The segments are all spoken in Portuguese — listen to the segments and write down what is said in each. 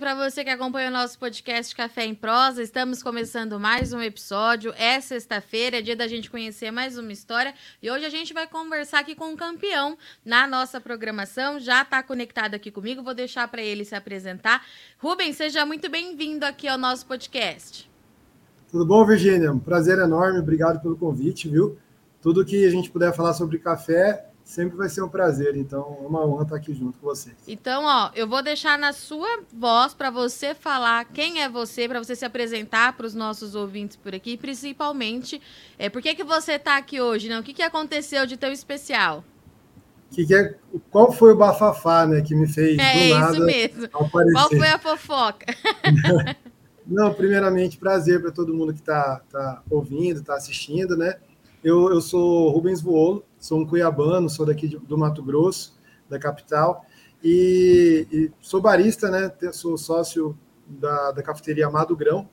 para você que acompanha o nosso podcast Café em Prosa. Estamos começando mais um episódio. É sexta-feira, é dia da gente conhecer mais uma história. E hoje a gente vai conversar aqui com um campeão na nossa programação. Já está conectado aqui comigo, vou deixar para ele se apresentar. Rubens, seja muito bem-vindo aqui ao nosso podcast. Tudo bom, Virgínia? Um prazer enorme, obrigado pelo convite, viu? Tudo que a gente puder falar sobre café, sempre vai ser um prazer. Então, é uma honra estar aqui junto com vocês. Então, ó, eu vou deixar na sua voz para você falar quem é você, para você se apresentar para os nossos ouvintes por aqui, principalmente, é, por que, que você está aqui hoje, né? O que, que aconteceu de tão especial? Que que é, qual foi o bafafá, né, que me fez é, do nada isso mesmo. Aparecer. Qual foi a fofoca? Não, primeiramente, prazer para todo mundo que está tá ouvindo, está assistindo, né? Eu, eu sou Rubens Voolo, sou um cuiabano, sou daqui do Mato Grosso, da capital, e, e sou barista, né? Sou sócio da, da cafeteria Amado Grão,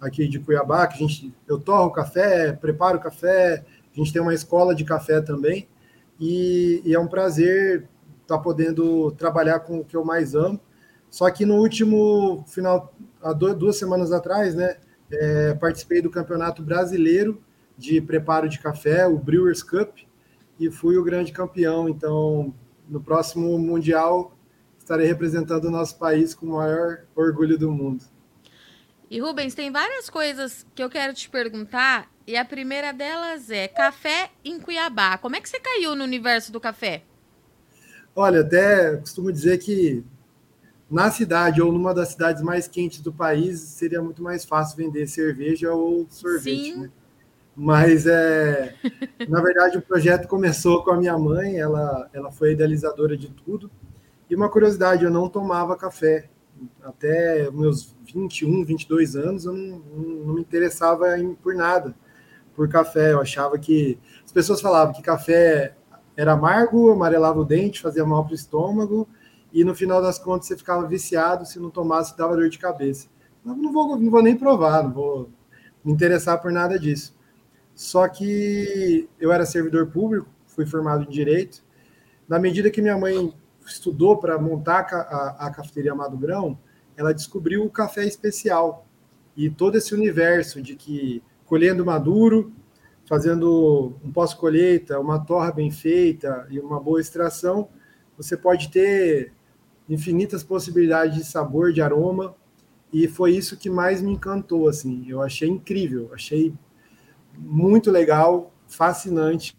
aqui de Cuiabá, que a gente, eu torro café, preparo café, a gente tem uma escola de café também, e, e é um prazer estar tá podendo trabalhar com o que eu mais amo. Só que no último final, há duas semanas atrás, né, é, participei do Campeonato Brasileiro de Preparo de Café, o Brewers Cup, e fui o grande campeão. Então, no próximo Mundial, estarei representando o nosso país com o maior orgulho do mundo. E Rubens, tem várias coisas que eu quero te perguntar, e a primeira delas é café em Cuiabá. Como é que você caiu no universo do café? Olha, até costumo dizer que na cidade ou numa das cidades mais quentes do país seria muito mais fácil vender cerveja ou sorvete. Sim. Né? Mas, é, na verdade, o projeto começou com a minha mãe, ela, ela foi idealizadora de tudo. E uma curiosidade, eu não tomava café. Até meus 21, 22 anos, eu não, não me interessava em, por nada, por café. Eu achava que. As pessoas falavam que café era amargo, amarelava o dente, fazia mal para o estômago, e no final das contas você ficava viciado, se não tomasse, dava dor de cabeça. Não, não, vou, não vou nem provar, não vou me interessar por nada disso. Só que eu era servidor público, fui formado em direito. Na medida que minha mãe estudou para montar a, a, cafeteria Amado Grão, ela descobriu o café especial. E todo esse universo de que colhendo maduro, fazendo um pós-colheita, uma torra bem feita e uma boa extração, você pode ter infinitas possibilidades de sabor, de aroma, e foi isso que mais me encantou, assim, eu achei incrível, achei muito legal, fascinante.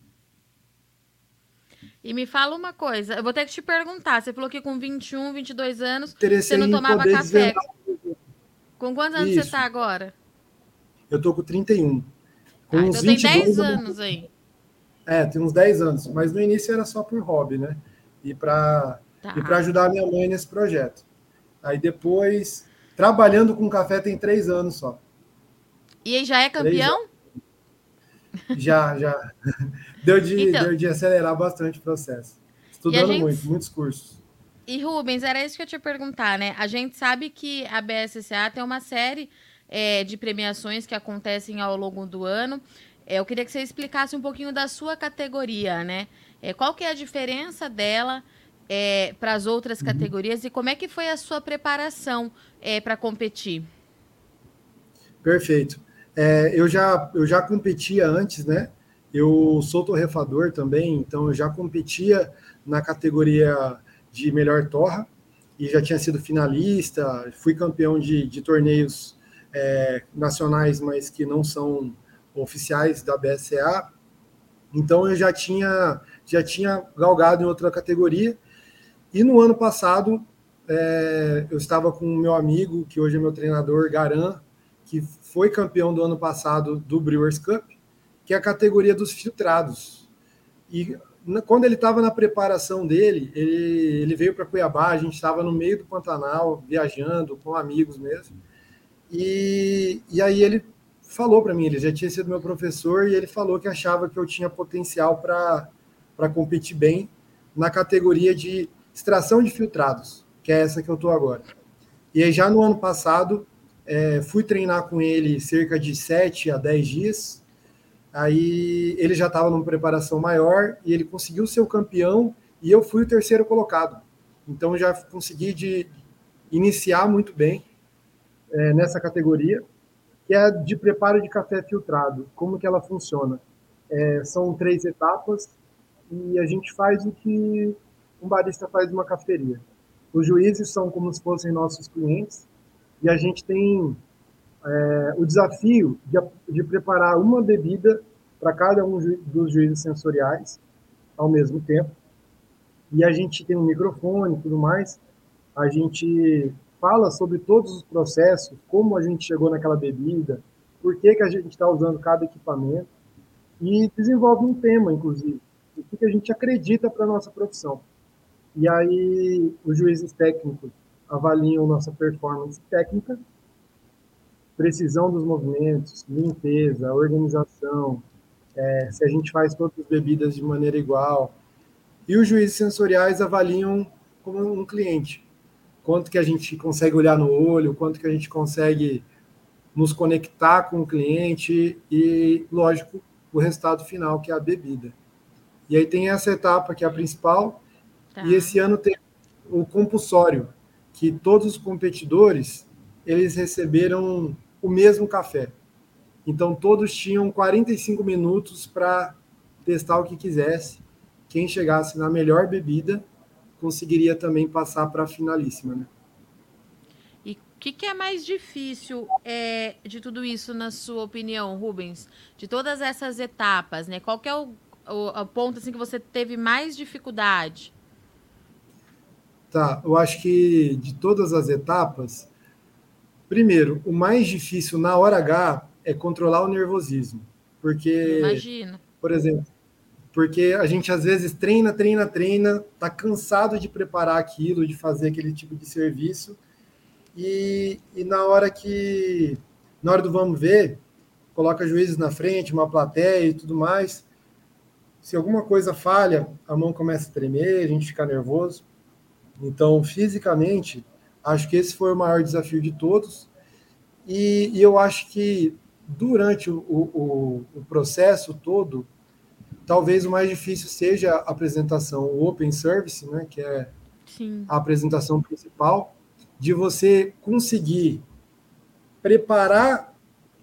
E me fala uma coisa, eu vou ter que te perguntar, você falou que com 21, 22 anos, você não tomava café. Com quantos anos Isso. você está agora? Eu tô com 31. Com ah, uns então 22, tem 10 anos aí. É, tem uns 10 anos, mas no início era só por hobby, né? E para tá. e para ajudar a minha mãe nesse projeto. Aí depois, trabalhando com café tem três anos só. E aí já é campeão? Já, já. Deu de, então, deu de acelerar bastante o processo. Estudando gente... muito, muitos cursos. E Rubens, era isso que eu te ia perguntar, né? A gente sabe que a BSCA tem uma série é, de premiações que acontecem ao longo do ano. É, eu queria que você explicasse um pouquinho da sua categoria, né? É, qual que é a diferença dela é, para as outras uhum. categorias e como é que foi a sua preparação é, para competir? Perfeito. É, eu, já, eu já competia antes, né? Eu sou torrefador também, então eu já competia na categoria de melhor torra e já tinha sido finalista, fui campeão de, de torneios é, nacionais, mas que não são oficiais da BSA. Então eu já tinha já tinha galgado em outra categoria. E no ano passado é, eu estava com o meu amigo, que hoje é meu treinador, Garan, que foi campeão do ano passado do Brewers Cup, que é a categoria dos filtrados. E quando ele estava na preparação dele, ele, ele veio para Cuiabá, a gente estava no meio do Pantanal, viajando com amigos mesmo. E, e aí ele falou para mim, ele já tinha sido meu professor, e ele falou que achava que eu tinha potencial para competir bem na categoria de extração de filtrados, que é essa que eu estou agora. E aí, já no ano passado, é, fui treinar com ele cerca de 7 a 10 dias. Aí ele já estava numa preparação maior e ele conseguiu ser o campeão e eu fui o terceiro colocado. Então já consegui de iniciar muito bem é, nessa categoria, que é de preparo de café filtrado. Como que ela funciona? É, são três etapas e a gente faz o que um barista faz numa cafeteria. Os juízes são como se fossem nossos clientes e a gente tem é, o desafio de, de, preparar uma bebida para cada um dos juízes sensoriais ao mesmo tempo. E a gente tem um microfone e tudo mais. A gente fala sobre todos os processos, como a gente chegou naquela bebida, por que, que a gente está usando cada equipamento e desenvolve um tema, inclusive, o que, que a gente acredita para a nossa profissão. E aí os juízes técnicos avaliam nossa performance técnica, precisão dos movimentos, limpeza, organização, é, se a gente faz todas as bebidas de maneira igual. E os juízes sensoriais avaliam como um cliente. Quanto que a gente consegue olhar no olho, quanto que a gente consegue nos conectar com o cliente e, lógico, o resultado final, que é a bebida. E aí tem essa etapa que é a principal, tá. e esse ano tem o compulsório, que todos os competidores eles receberam o mesmo café. Então todos tinham 45 minutos para testar o que quisesse. Quem chegasse na melhor bebida conseguiria também passar para a finalíssima. Né? E o que, que, é mais difícil é, de tudo isso, na sua opinião, Rubens? De todas essas etapas, né? Qual é o, o, ponto assim, que você teve mais dificuldade? Tá, eu acho que de todas as etapas, primeiro, o mais difícil na hora H é controlar o nervosismo. Porque, Imagina. por exemplo, porque a gente às vezes treina, treina, treina, tá cansado de preparar aquilo, de fazer aquele tipo de serviço, e, e na hora que, na hora do vamos ver, coloca juízes na frente, uma plateia e tudo mais, se alguma coisa falha, a mão começa a tremer, a gente fica nervoso. Então, fisicamente, acho que esse foi o maior desafio de todos. E, e eu acho que durante o, o, o, processo todo, talvez o mais difícil seja a apresentação, o Open Service, né, que é Sim. a apresentação principal, de você conseguir preparar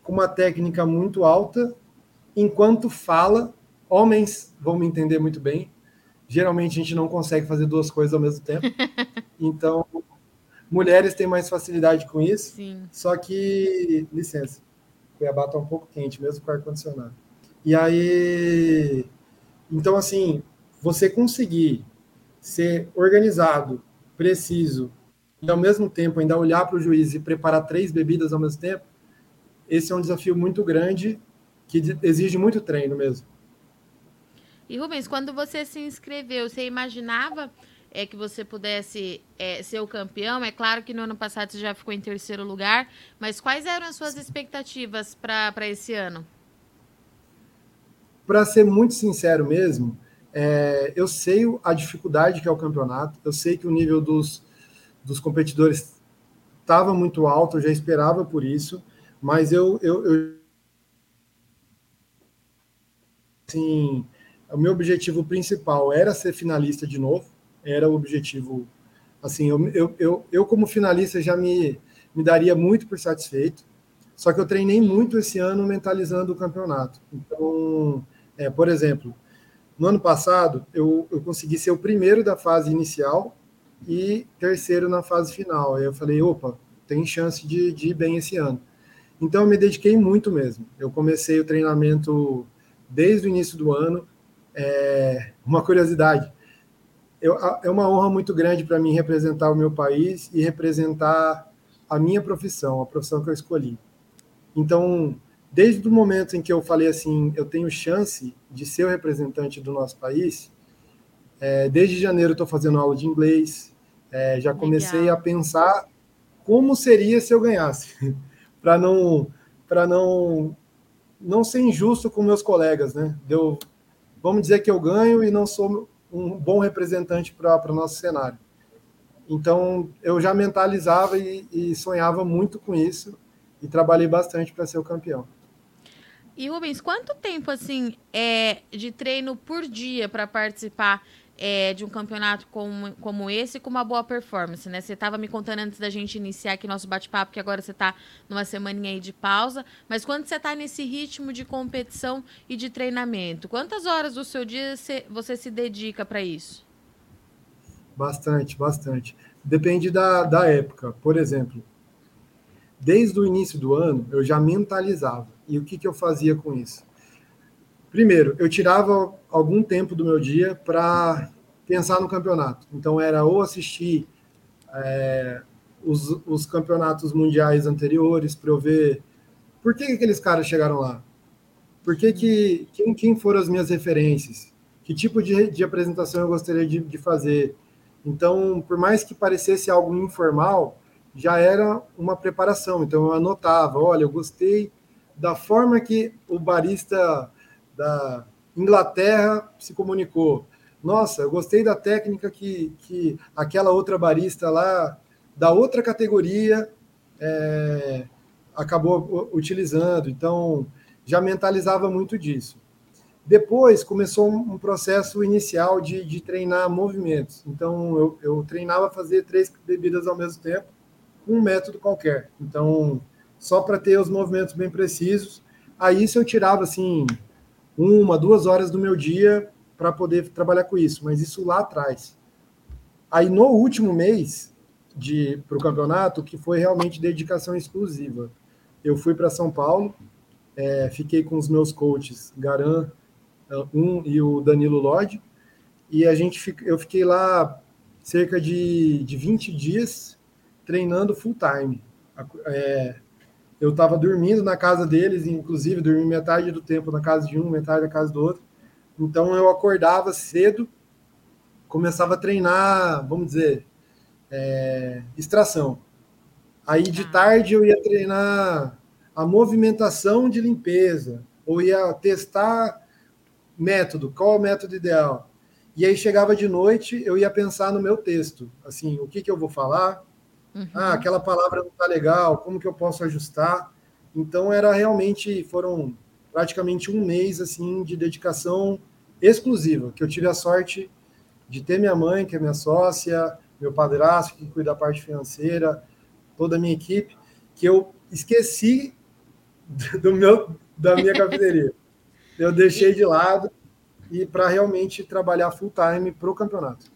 com uma técnica muito alta, enquanto fala, homens vão me entender muito bem, geralmente a gente não consegue fazer duas coisas ao mesmo tempo. Então, mulheres têm mais facilidade com isso. Sim. Só que, licença, Cuiabá está um pouco quente, mesmo com ar-condicionado. E aí, então, assim, você conseguir ser organizado, preciso, e ao mesmo tempo ainda olhar para o juiz e preparar três bebidas ao mesmo tempo, esse é um desafio muito grande que exige muito treino mesmo. E Rubens, quando você se inscreveu, você imaginava é, que você pudesse é, ser o campeão? É claro que no ano passado você já ficou em terceiro lugar, mas quais eram as suas expectativas para esse ano? Para ser muito sincero mesmo, é, eu sei a dificuldade que é o campeonato, eu sei que o nível dos, dos competidores estava muito alto, eu já esperava por isso, mas eu, eu, eu assim, o meu objetivo principal era ser finalista de novo, era o objetivo. Assim, eu, eu, eu, eu como finalista já me, me daria muito por satisfeito, só que eu treinei muito esse ano mentalizando o campeonato. Então, é, por exemplo, no ano passado eu, eu consegui ser o primeiro da fase inicial e terceiro na fase final. Aí eu falei, opa, tem chance de, de ir bem esse ano. Então eu me dediquei muito mesmo. Eu comecei o treinamento desde o início do ano, é, uma curiosidade, eu, é uma honra muito grande para mim representar o meu país e representar a minha profissão, a profissão que eu escolhi. Então, desde o momento em que eu falei assim, eu tenho chance de ser o representante do nosso país, é, desde janeiro estou fazendo aula de inglês, é, já comecei Legal. a pensar como seria se eu ganhasse, para não para não não ser injusto com meus colegas, né? Deu vamos dizer que eu ganho e não sou um bom representante para o nosso cenário. Então, eu já mentalizava e, e sonhava muito com isso e trabalhei bastante para ser o campeão. E Rubens, quanto tempo assim é de treino por dia para participar é, de um campeonato como, como esse com uma boa performance, né? Você estava me contando antes da gente iniciar aqui nosso bate-papo que agora você está numa semaninha aí de pausa, mas quando você está nesse ritmo de competição e de treinamento, quantas horas do seu dia você, você se dedica para isso? Bastante, bastante. Depende da, da época. Por exemplo, desde o início do ano, eu já mentalizava. E o que, que eu fazia com isso? Primeiro, eu tirava algum tempo do meu dia para pensar no campeonato. Então, era ou assistir é, os, os, campeonatos mundiais anteriores para eu ver por que, que, aqueles caras chegaram lá. Por que, que quem, quem foram as minhas referências? Que tipo de, de apresentação eu gostaria de, de fazer? Então, por mais que parecesse algo informal, já era uma preparação. Então, eu anotava: olha, eu gostei da forma que o barista da Inglaterra se comunicou. Nossa, eu gostei da técnica que, que aquela outra barista lá da outra categoria é, acabou utilizando. Então, já mentalizava muito disso. Depois começou um processo inicial de, de treinar movimentos. Então, eu, eu treinava fazer três bebidas ao mesmo tempo, com um método qualquer. Então, só para ter os movimentos bem precisos. Aí, se eu tirava assim uma, duas horas do meu dia para poder trabalhar com isso, mas isso lá atrás. Aí no último mês de para o campeonato, que foi realmente dedicação exclusiva, eu fui para São Paulo, é, fiquei com os meus coaches, Garan, é, um e o Danilo Lodge, e a gente eu fiquei lá cerca de, de 20 dias treinando full time. É, eu estava dormindo na casa deles, inclusive dormi metade do tempo na casa de um, metade na casa do outro. Então eu acordava cedo, começava a treinar, vamos dizer, é, extração. Aí de ah. tarde eu ia treinar a movimentação de limpeza, ou ia testar método, qual é o método ideal. E aí chegava de noite, eu ia pensar no meu texto, assim, o que, que eu vou falar, Uhum. Ah, aquela palavra não está legal, como que eu posso ajustar? Então era realmente, foram praticamente um mês assim de dedicação exclusiva, que eu tive a sorte de ter minha mãe, que é minha sócia, meu padrasto, que cuida da parte financeira, toda a minha equipe, que eu esqueci do meu, da minha cafeteria. eu deixei de lado e para realmente trabalhar full time para o campeonato.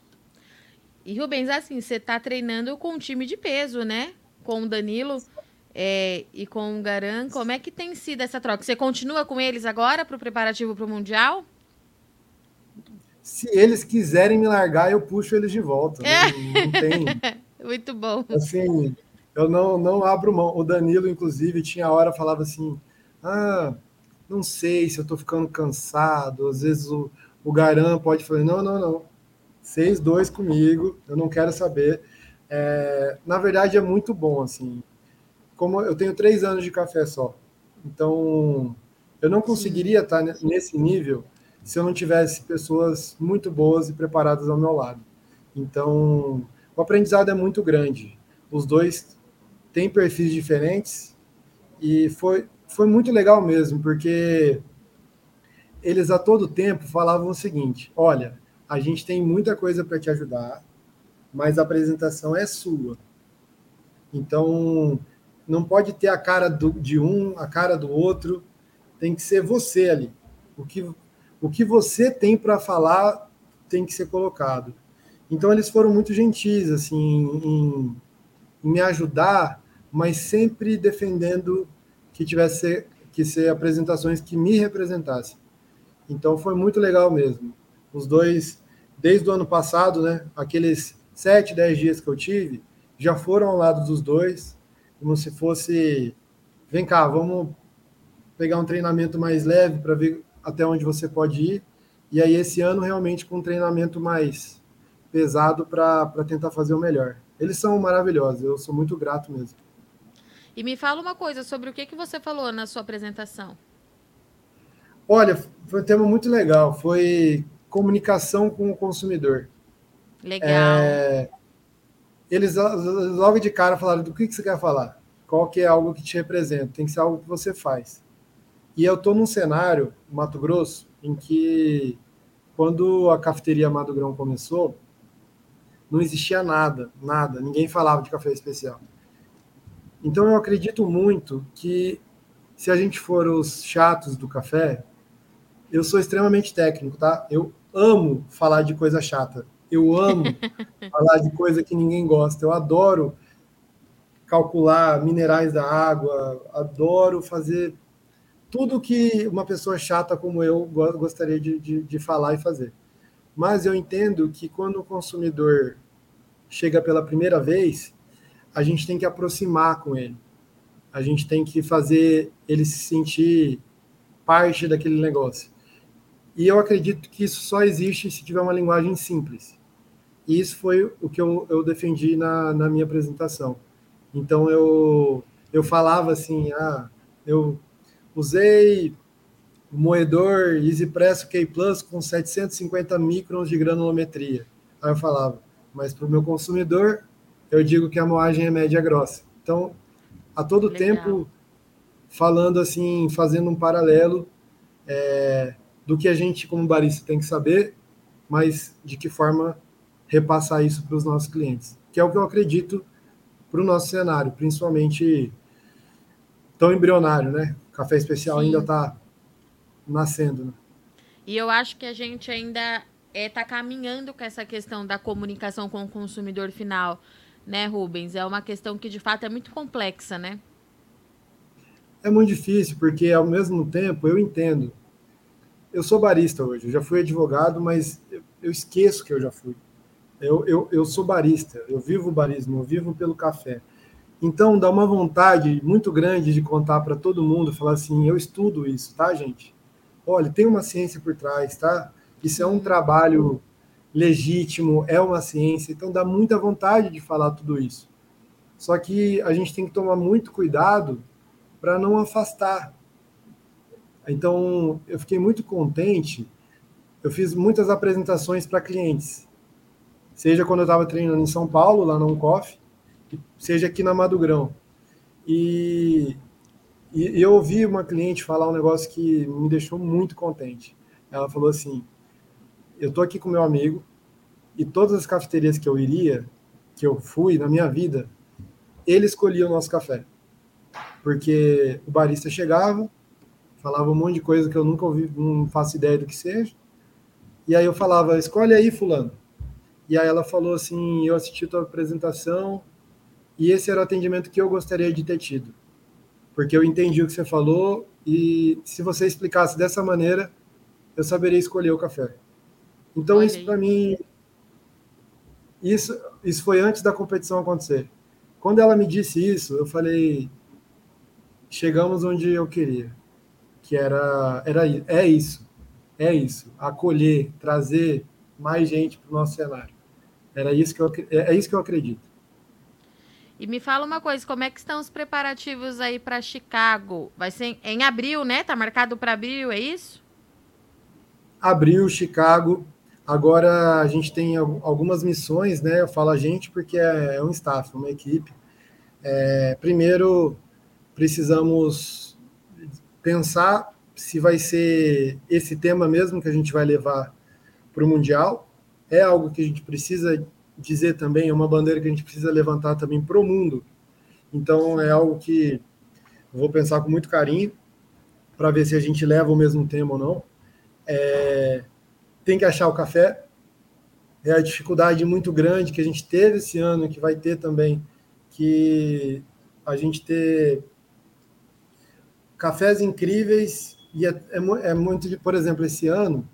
E Rubens, assim, você está treinando com um time de peso, né? Com o Danilo é, e com o Garan. Como é que tem sido essa troca? Você continua com eles agora para o preparativo para o Mundial? Se eles quiserem me largar, eu puxo eles de volta. É. Não, não tem. Muito bom. Assim, eu não, não abro mão. O Danilo, inclusive, tinha hora falava assim: ah, não sei se eu estou ficando cansado. Às vezes o, o Garan pode falar: não, não, não 6-2 comigo, eu não quero saber. É, na verdade, é muito bom, assim. Como eu tenho três anos de café só, então eu não conseguiria estar nesse nível se eu não tivesse pessoas muito boas e preparadas ao meu lado. Então, o aprendizado é muito grande. Os dois têm perfis diferentes e foi, foi muito legal mesmo, porque eles a todo tempo falavam o seguinte: olha, a gente tem muita coisa para te ajudar, mas a apresentação é sua. Então, não pode ter a cara do, de um, a cara do outro, tem que ser você ali. O que, o que você tem para falar tem que ser colocado. Então, eles foram muito gentis assim, em, em me ajudar, mas sempre defendendo que tivesse que ser apresentações que me representassem. Então, foi muito legal mesmo. Os dois, desde o ano passado, né, aqueles sete, dez dias que eu tive, já foram ao lado dos dois, como se fosse, vem cá, vamos pegar um treinamento mais leve para ver até onde você pode ir. E aí esse ano realmente com um treinamento mais pesado para tentar fazer o melhor. Eles são maravilhosos, eu sou muito grato mesmo. E me fala uma coisa sobre o que, que você falou na sua apresentação. Olha, foi um tema muito legal. Foi comunicação com o consumidor. Legal. É, eles logo de cara falaram do que, que você quer falar, qual que é algo que te representa, tem que ser algo que você faz. E eu estou num cenário, Mato Grosso, em que quando a cafeteria Amado Grão começou, não existia nada, nada, ninguém falava de café especial. Então eu acredito muito que se a gente for os chatos do café, eu sou extremamente técnico, tá? Eu amo falar de coisa chata. Eu amo falar de coisa que ninguém gosta. Eu adoro calcular minerais da água, adoro fazer tudo que uma pessoa chata como eu gostaria de, de, de falar e fazer. Mas eu entendo que quando o consumidor chega pela primeira vez, a gente tem que aproximar com ele. A gente tem que fazer ele se sentir parte daquele negócio. E eu acredito que isso só existe se tiver uma linguagem simples. E isso foi o que eu, eu defendi na, na minha apresentação. Então eu, eu falava assim, ah, eu usei o moedor EasyPress K Plus com 750 microns de granulometria. Aí eu falava, mas para o meu consumidor, eu digo que a moagem é média grossa. Então, a todo Legal. tempo, falando assim, fazendo um paralelo é, do que a gente, como barista, tem que saber, mas de que forma repassar isso para os nossos clientes, que é o que eu acredito para o nosso cenário, principalmente tão embrionário, né? O café especial Sim. ainda está nascendo. Né? E eu acho que a gente ainda está é, tá caminhando com essa questão da comunicação com o consumidor final, né, Rubens? É uma questão que de fato é muito complexa, né? É muito difícil, porque ao mesmo tempo eu entendo eu sou barista hoje, eu já fui advogado, mas eu, eu esqueço que eu já fui. Eu, eu, eu sou barista, eu vivo o barismo, eu vivo pelo café. Então dá uma vontade muito grande de contar para todo mundo, falar assim, eu estudo isso, tá, gente? Olha, tem uma ciência por trás, tá? Isso é um trabalho legítimo, é uma ciência, então dá muita vontade de falar tudo isso. Só que a gente tem que tomar muito cuidado para não afastar então, eu fiquei muito contente. Eu fiz muitas apresentações para clientes, seja quando eu estava treinando em São Paulo, lá no Uncoff, seja aqui na Madogrão. E, e, eu ouvi uma cliente falar um negócio que me deixou muito contente. Ela falou assim: Eu estou aqui com meu amigo e todas as cafeterias que eu iria, que eu fui na minha vida, ele escolhia o nosso café. Porque o barista chegava, falava um monte de coisa que eu nunca ouvi, não faço ideia do que seja. E aí eu falava, escolhe aí, fulano. E aí ela falou assim, eu assisti tua apresentação e esse era o atendimento que eu gostaria de ter tido. Porque eu entendi o que você falou e se você explicasse dessa maneira, eu saberia escolher o café. Então isso para mim isso isso foi antes da competição acontecer. Quando ela me disse isso, eu falei chegamos onde eu queria que era, era é isso, é isso, acolher, trazer mais gente para o nosso cenário. Era isso que eu, é, é isso que eu acredito. E me fala uma coisa, como é que estão os preparativos aí para Chicago? Vai ser em, abril, né? Tá marcado para abril, é isso? Abril, Chicago. Agora a gente tem algumas missões, né? Eu falo a gente porque é, é um staff, uma equipe. É, primeiro, precisamos pensar se vai ser esse tema mesmo que a gente vai levar para o Mundial. É algo que a gente precisa dizer também, é uma bandeira que a gente precisa levantar também para o mundo. Então, é algo que vou pensar com muito carinho para ver se a gente leva o mesmo tema ou não. É, tem que achar o café. É a dificuldade muito grande que a gente teve esse ano, que vai ter também, que a gente ter cafés incríveis e é, é, é, muito de, por exemplo, esse ano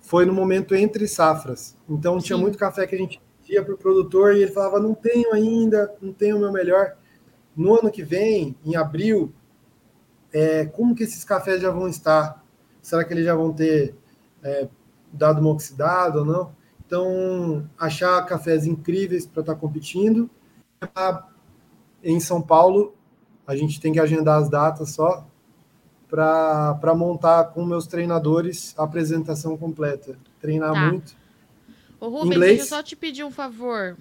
foi no momento entre safras. Então tinha Sim. muito café que a gente ia para o produtor e ele falava não tenho ainda, não tenho o meu melhor. No ano que vem, em abril, é, como que esses cafés já vão estar? Será que eles já vão ter é, dado uma oxidada ou não? Então, achar cafés incríveis para estar tá competindo. Em São Paulo, a gente tem que agendar as datas só para montar com meus treinadores a apresentação completa. Treinar tá. muito. Ô, Rubens, Inglês. deixa eu só te pedir um favor.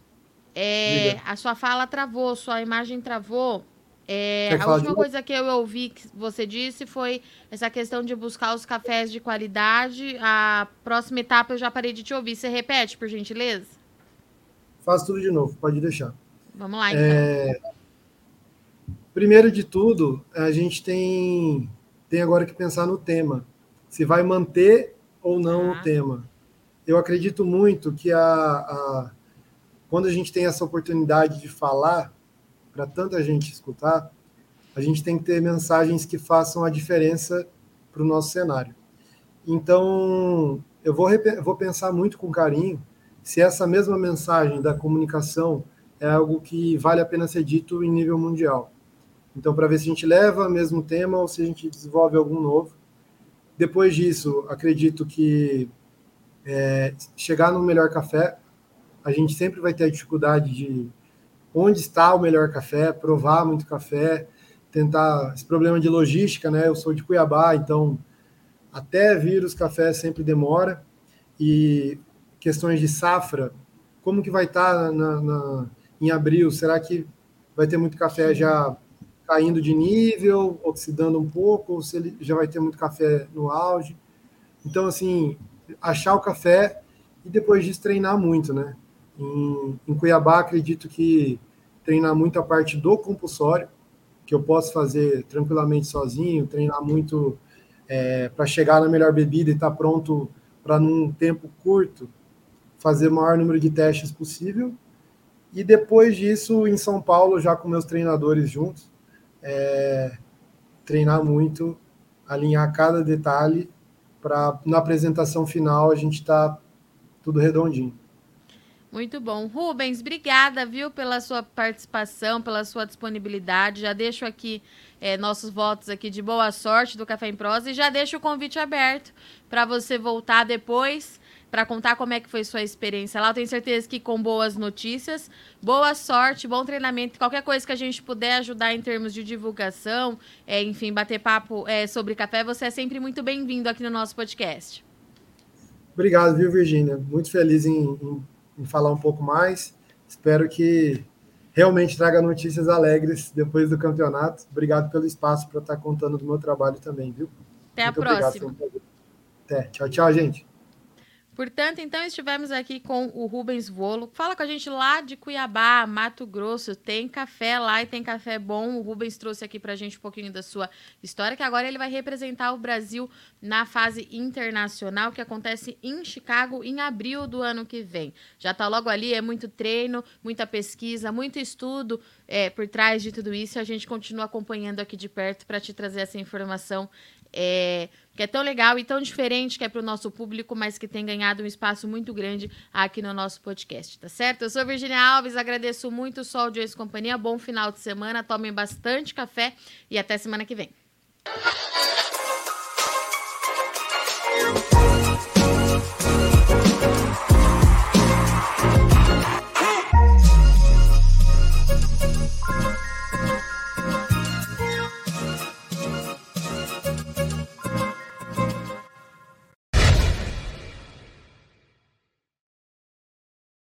É, a sua fala travou, sua imagem travou. É, a última coisa que eu ouvi que você disse foi essa questão de buscar os cafés de qualidade. A próxima etapa eu já parei de te ouvir. Você repete, por gentileza? Faço tudo de novo, pode deixar. Vamos lá, então. É... Primeiro de tudo, a gente tem, tem agora que pensar no tema. Se vai manter ou não ah. o tema. Eu acredito muito que a, a, quando a gente tem essa oportunidade de falar para tanta gente escutar, a gente tem que ter mensagens que façam a diferença para o nosso cenário. Então, eu vou, vou pensar muito com carinho se essa mesma mensagem da comunicação é algo que vale a pena ser dito em nível mundial. Então, para ver se a gente leva o mesmo tema ou se a gente desenvolve algum novo. Depois disso, acredito que é, chegar no melhor café, a gente sempre vai ter a dificuldade de onde está o melhor café, provar muito café, tentar esse problema de logística, né? Eu sou de Cuiabá, então até vir os cafés sempre demora e questões de safra, como que vai estar tá na, na, em abril? Será que vai ter muito café já caindo de nível, oxidando um pouco, ou se ele já vai ter muito café no auge? Então, assim, achar o café e depois disso treinar muito, né? Em, em Cuiabá, acredito que treinar muito a parte do compulsório, que eu posso fazer tranquilamente sozinho, treinar muito é, para chegar na melhor bebida e estar tá pronto para, num tempo curto, fazer o maior número de testes possível. E depois disso, em São Paulo, já com meus treinadores juntos, é, treinar muito, alinhar cada detalhe para na apresentação final a gente tá tudo redondinho. Muito bom. Rubens, obrigada, viu, pela sua participação, pela sua disponibilidade. Já deixo aqui é, nossos votos aqui de boa sorte do Café em Prosa e já deixo o convite aberto para você voltar depois para contar como é que foi sua experiência lá. Eu tenho certeza que com boas notícias, boa sorte, bom treinamento, qualquer coisa que a gente puder ajudar em termos de divulgação, é, enfim, bater papo é, sobre café, você é sempre muito bem-vindo aqui no nosso podcast. Obrigado, viu, Virgínia? Muito feliz em, em, em falar um pouco mais. Espero que realmente traga notícias alegres depois do campeonato. Obrigado pelo espaço para estar contando do meu trabalho também, viu? Até Muito a próxima. Obrigado, Até. Tchau, tchau, gente. Portanto, então estivemos aqui com o Rubens Volo. Fala com a gente lá de Cuiabá, Mato Grosso. Tem café lá e tem café bom. O Rubens trouxe aqui para a gente um pouquinho da sua história, que agora ele vai representar o Brasil na fase internacional, que acontece em Chicago em abril do ano que vem. Já está logo ali, é muito treino, muita pesquisa, muito estudo é, por trás de tudo isso. A gente continua acompanhando aqui de perto para te trazer essa informação é, que é tão legal e tão diferente que é para o nosso público, mas que tem ganhado um espaço muito grande aqui no nosso podcast, tá certo? Eu sou Virginia Alves, agradeço muito o Sol de Ex Companhia, bom final de semana, tomem bastante café e até semana que vem.